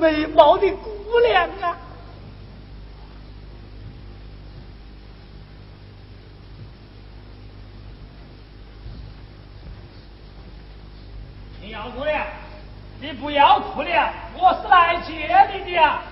美貌的姑娘啊！你要姑娘，你不要哭了，我是来接你的呀、啊。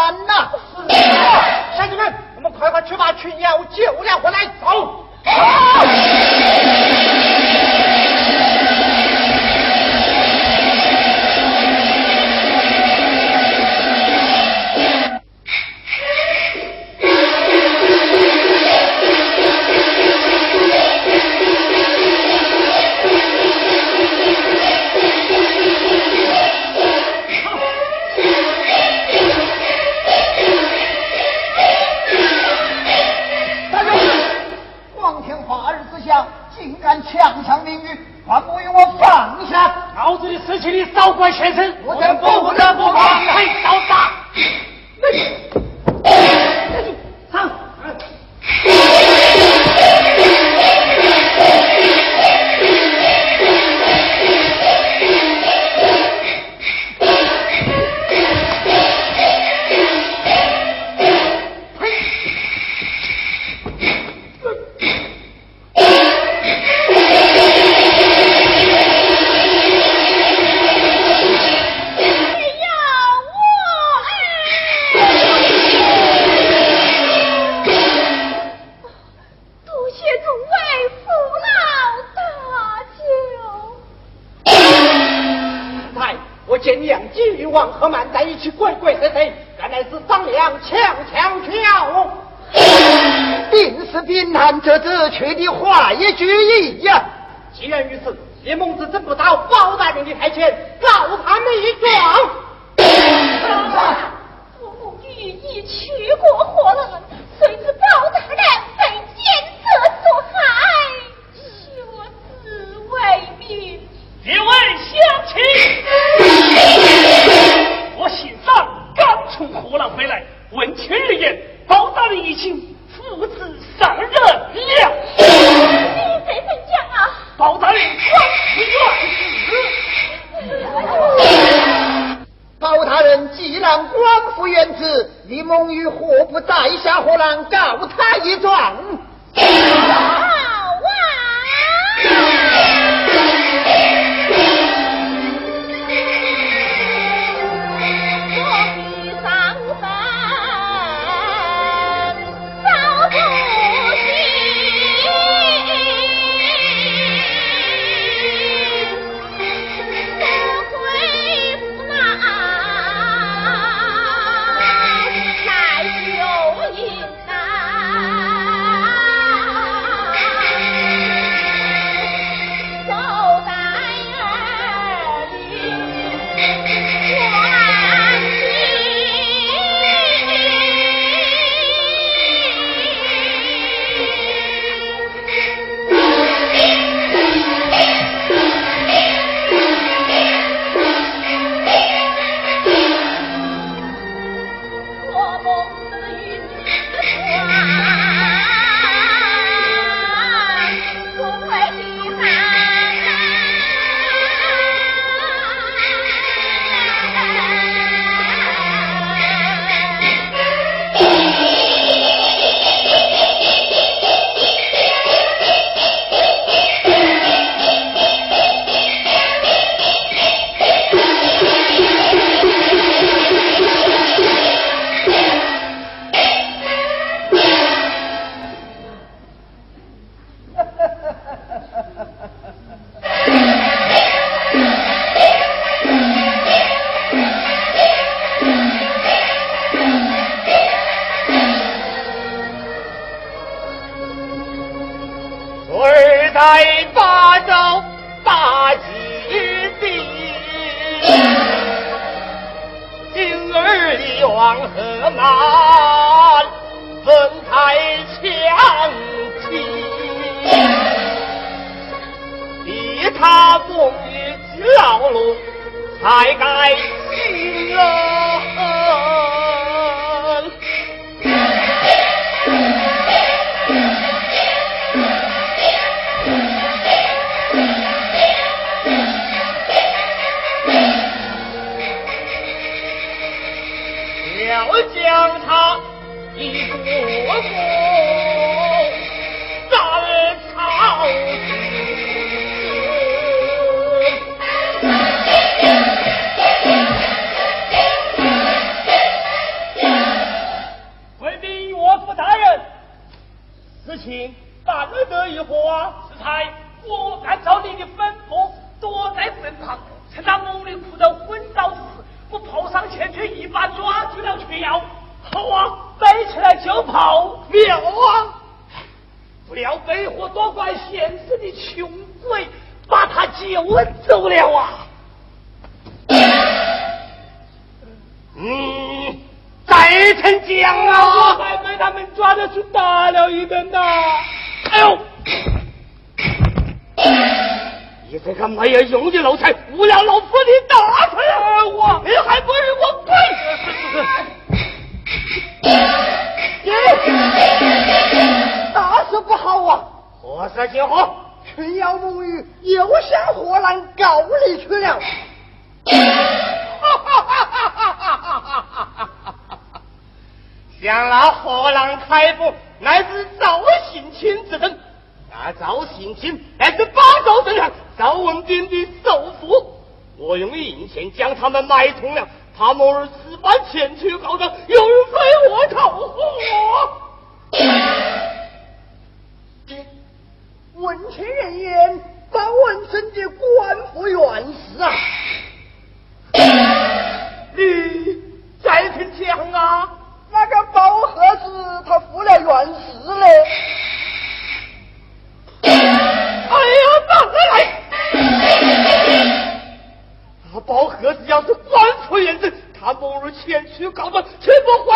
官呐、啊！乡亲们，我们快快去把去年我救了回来，走！走包大人的台前告他们一状。情办得一伙啊？是才我按照你的吩咐，躲在身旁，趁那猛烈苦斗昏倒时。我跑上前去，一把抓住了群妖。好啊，背起来就跑，妙啊！不料背后多怪现世的穷鬼，把他救走了啊！嗯再曾讲啊！我还被他们抓着去打了一顿呢。哎呦！你这个没有用的奴才，无聊老夫的大腿！我，你还不如我跪！大事不好啊！何事情何？群妖母鱼又向河南告离去了。向那河南开府，乃是赵信卿之等。那赵信卿乃是巴州镇上赵文斌的首富。我用银钱将他们买通了，他们儿此番前去告状，又非我仇何？闻听人言，把文生的官府院士啊！你再听讲啊！那个包盒子他服了原石嘞！哎呀，哪来？那包盒子要是官府院士，他不如前去告状，岂不